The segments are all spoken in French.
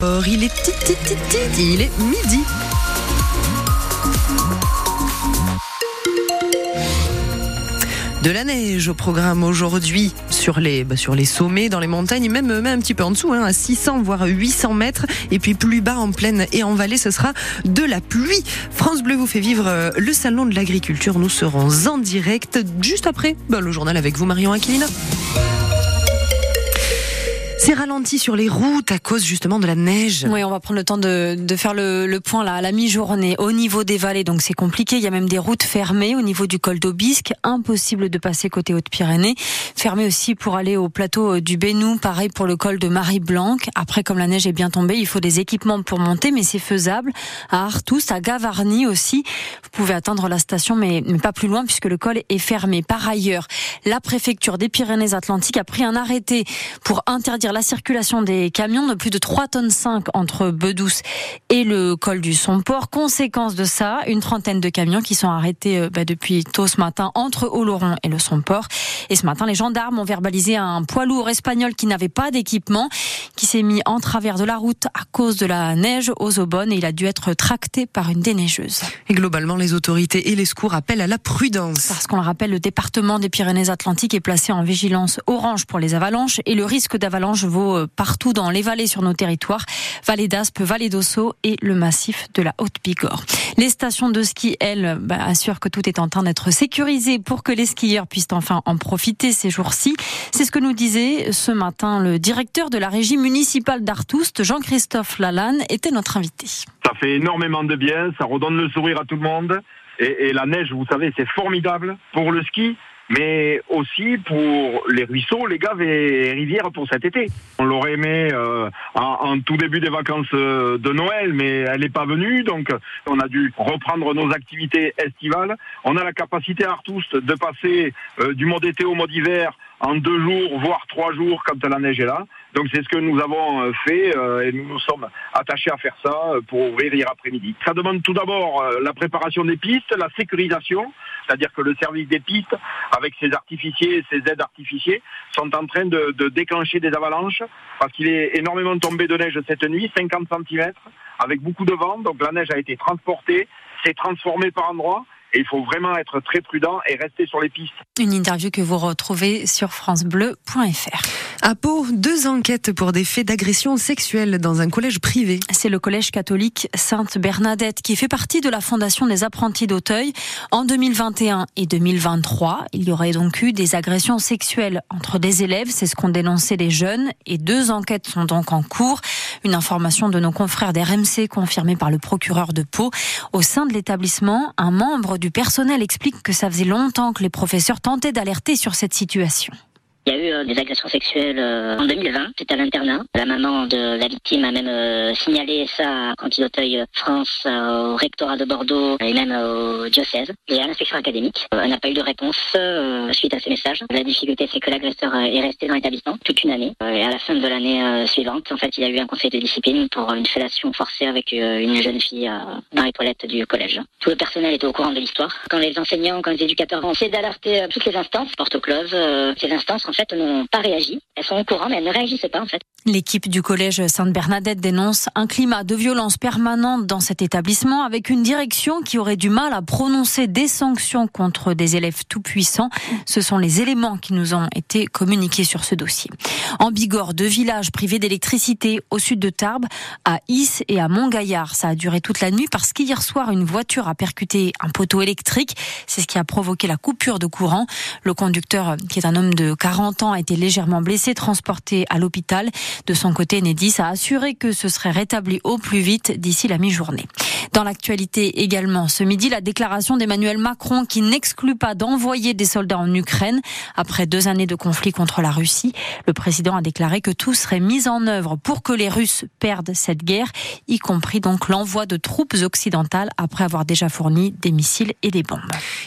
Il est petit, il est midi. De la neige au programme aujourd'hui sur les, bah, sur les sommets, dans les montagnes, même, même un petit peu en dessous, hein, à 600 voire 800 mètres. Et puis plus bas en plaine et en vallée, ce sera de la pluie. France Bleu vous fait vivre euh, le salon de l'agriculture. Nous serons en direct juste après bah, le journal avec vous, Marion Aquilina. C'est ralenti sur les routes à cause justement de la neige. Oui, on va prendre le temps de, de faire le, le, point là à la mi-journée au niveau des vallées. Donc c'est compliqué. Il y a même des routes fermées au niveau du col d'Aubisque. Impossible de passer côté Haute-Pyrénées. Fermé aussi pour aller au plateau euh, du Bénou. Pareil pour le col de Marie-Blanc. Après, comme la neige est bien tombée, il faut des équipements pour monter, mais c'est faisable. À Artous, à Gavarnie aussi. Vous pouvez atteindre la station, mais, mais pas plus loin puisque le col est fermé. Par ailleurs, la préfecture des Pyrénées-Atlantiques a pris un arrêté pour interdire la circulation des camions de plus de 3 tonnes 5 entre Bedouce et le col du Somport. Conséquence de ça, une trentaine de camions qui sont arrêtés euh, bah, depuis tôt ce matin entre Oloron et le Somport. Et ce matin, les gendarmes ont verbalisé un poids lourd espagnol qui n'avait pas d'équipement, qui s'est mis en travers de la route à cause de la neige aux Aubonnes et il a dû être tracté par une déneigeuse. Et globalement, les autorités et les secours appellent à la prudence. Parce qu'on le rappelle, le département des Pyrénées-Atlantiques est placé en vigilance orange pour les avalanches et le risque d'avalanche vaut euh, partout dans les vallées sur nos territoires, vallée d'Aspe, vallée d'Ossau et le massif de la Haute-Bigorre. Les stations de ski, elles, bah, assurent que tout est en train d'être sécurisé pour que les skieurs puissent enfin en profiter ces jours-ci. C'est ce que nous disait ce matin le directeur de la régie municipale d'Artoust, Jean-Christophe Lalanne, était notre invité. Ça fait énormément de bien, ça redonne le sourire à tout le monde. Et, et la neige, vous savez, c'est formidable pour le ski mais aussi pour les ruisseaux, les gaves et rivières pour cet été. On l'aurait aimé euh, en, tout début des vacances euh, de Noël, mais elle n'est pas venue, donc on a dû reprendre nos activités estivales. On a la capacité à Artoust de passer euh, du mode été au mode hiver en deux jours, voire trois jours quand la neige est là. Donc c'est ce que nous avons euh, fait euh, et nous nous sommes attachés à faire ça euh, pour ouvrir hier après-midi. Ça demande tout d'abord la préparation des pistes, la sécurisation, c'est-à-dire que le service des pistes, avec ses artificiers et ses aides artificiers, sont en train de, de déclencher des avalanches parce qu'il est énormément tombé de neige cette nuit, 50 cm, avec beaucoup de vent. Donc la neige a été transportée, s'est transformée par endroits et il faut vraiment être très prudent et rester sur les pistes. Une interview que vous retrouvez sur francebleu.fr. À Pau, deux enquêtes pour des faits d'agression sexuelle dans un collège privé. C'est le collège catholique Sainte-Bernadette qui fait partie de la Fondation des apprentis d'Auteuil. En 2021 et 2023, il y aurait donc eu des agressions sexuelles entre des élèves, c'est ce qu'ont dénoncé les jeunes, et deux enquêtes sont donc en cours. Une information de nos confrères d'RMC confirmée par le procureur de Pau. Au sein de l'établissement, un membre du personnel explique que ça faisait longtemps que les professeurs tentaient d'alerter sur cette situation. Il y a eu euh, des agressions sexuelles euh, en 2020, c'était à l'internat. La maman de la victime a même euh, signalé ça à d'Auteuil France, au rectorat de Bordeaux et même au diocèse et à l'inspection académique. Elle n'a pas eu de réponse suite à ces messages. La difficulté, c'est que l'agresseur est resté dans l'établissement toute une année. et à la fin de l'année suivante, en fait, il y a eu un conseil de discipline pour une fellation forcée avec une jeune fille dans les toilettes du collège. Tout le personnel était au courant de l'histoire. Quand les enseignants, quand les éducateurs ont essayé d'alerter toutes les instances, porte close, ces instances, en fait, n'ont pas réagi. Elles sont au courant, mais elles ne réagissent pas, en fait. L'équipe du collège Sainte-Bernadette dénonce un climat de violence permanente dans cet établissement avec une direction qui aurait du mal à prononcer des sanctions contre des élèves tout puissants. Ce sont les éléments qui nous ont été communiqués sur ce dossier. En Bigorre, deux villages privés d'électricité au sud de Tarbes, à Is et à Montgaillard. Ça a duré toute la nuit parce qu'hier soir, une voiture a percuté un poteau électrique. C'est ce qui a provoqué la coupure de courant. Le conducteur, qui est un homme de 40 ans, a été légèrement blessé, transporté à l'hôpital. De son côté, Enedis a assuré que ce serait rétabli au plus vite d'ici la mi-journée. Dans l'actualité également, ce midi, la déclaration d'Emmanuel Macron qui n'exclut pas d'envoyer des soldats en Ukraine. Après deux années de conflit contre la Russie, le président a déclaré que tout serait mis en œuvre pour que les Russes perdent cette guerre, y compris donc l'envoi de troupes occidentales après avoir déjà fourni des missiles et des bombes.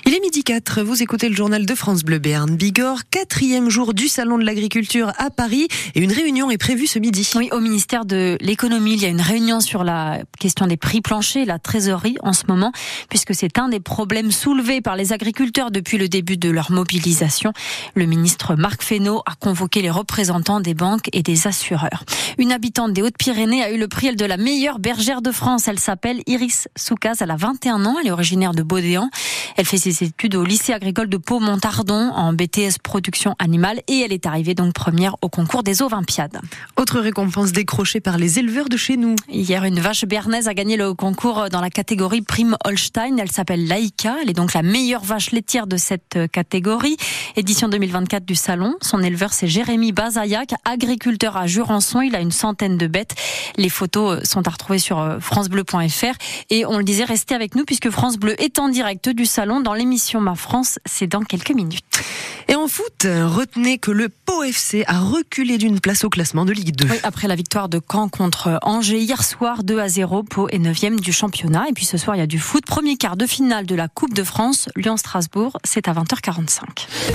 Il est midi 4, vous écoutez le journal de France Bleu Béarn Bigorre, quatrième jour du Salon de l'Agriculture à Paris et une réunion est prévue ce midi. Oui, au ministère de l'économie, il y a une réunion sur la question des prix planchers, la trésorerie en ce moment, puisque c'est un des problèmes soulevés par les agriculteurs depuis le début de leur mobilisation. Le ministre Marc Fesneau a convoqué les représentants des banques et des assureurs. Une habitante des Hautes-Pyrénées a eu le prix de la meilleure bergère de France. Elle s'appelle Iris Soukaz. Elle a 21 ans. Elle est originaire de Baudéan. Elle fait ses études au lycée agricole de Pau-Montardon en BTS production animale et elle est arrivée donc première au concours des Olympiades. Autre récompense décrochée par les éleveurs de chez nous. Hier, une vache bernaise a gagné le concours dans la catégorie Prime Holstein. Elle s'appelle Laïka. Elle est donc la meilleure vache laitière de cette catégorie. Édition 2024 du salon. Son éleveur, c'est Jérémy Bazayac, agriculteur à Jurançon. Il a une centaine de bêtes. Les photos sont à retrouver sur euh, francebleu.fr. Et on le disait, restez avec nous puisque France Bleu est en direct du salon dans l'émission Ma France. C'est dans quelques minutes. Et en foot, retenez que le Pau FC a reculé d'une place au classement de Ligue 2. Oui, après la victoire de Caen contre Angers hier soir, 2 à 0, Pau est 9e du Et puis ce soir, il y a du foot. Premier quart de finale de la Coupe de France, Lyon-Strasbourg, c'est à 20h45.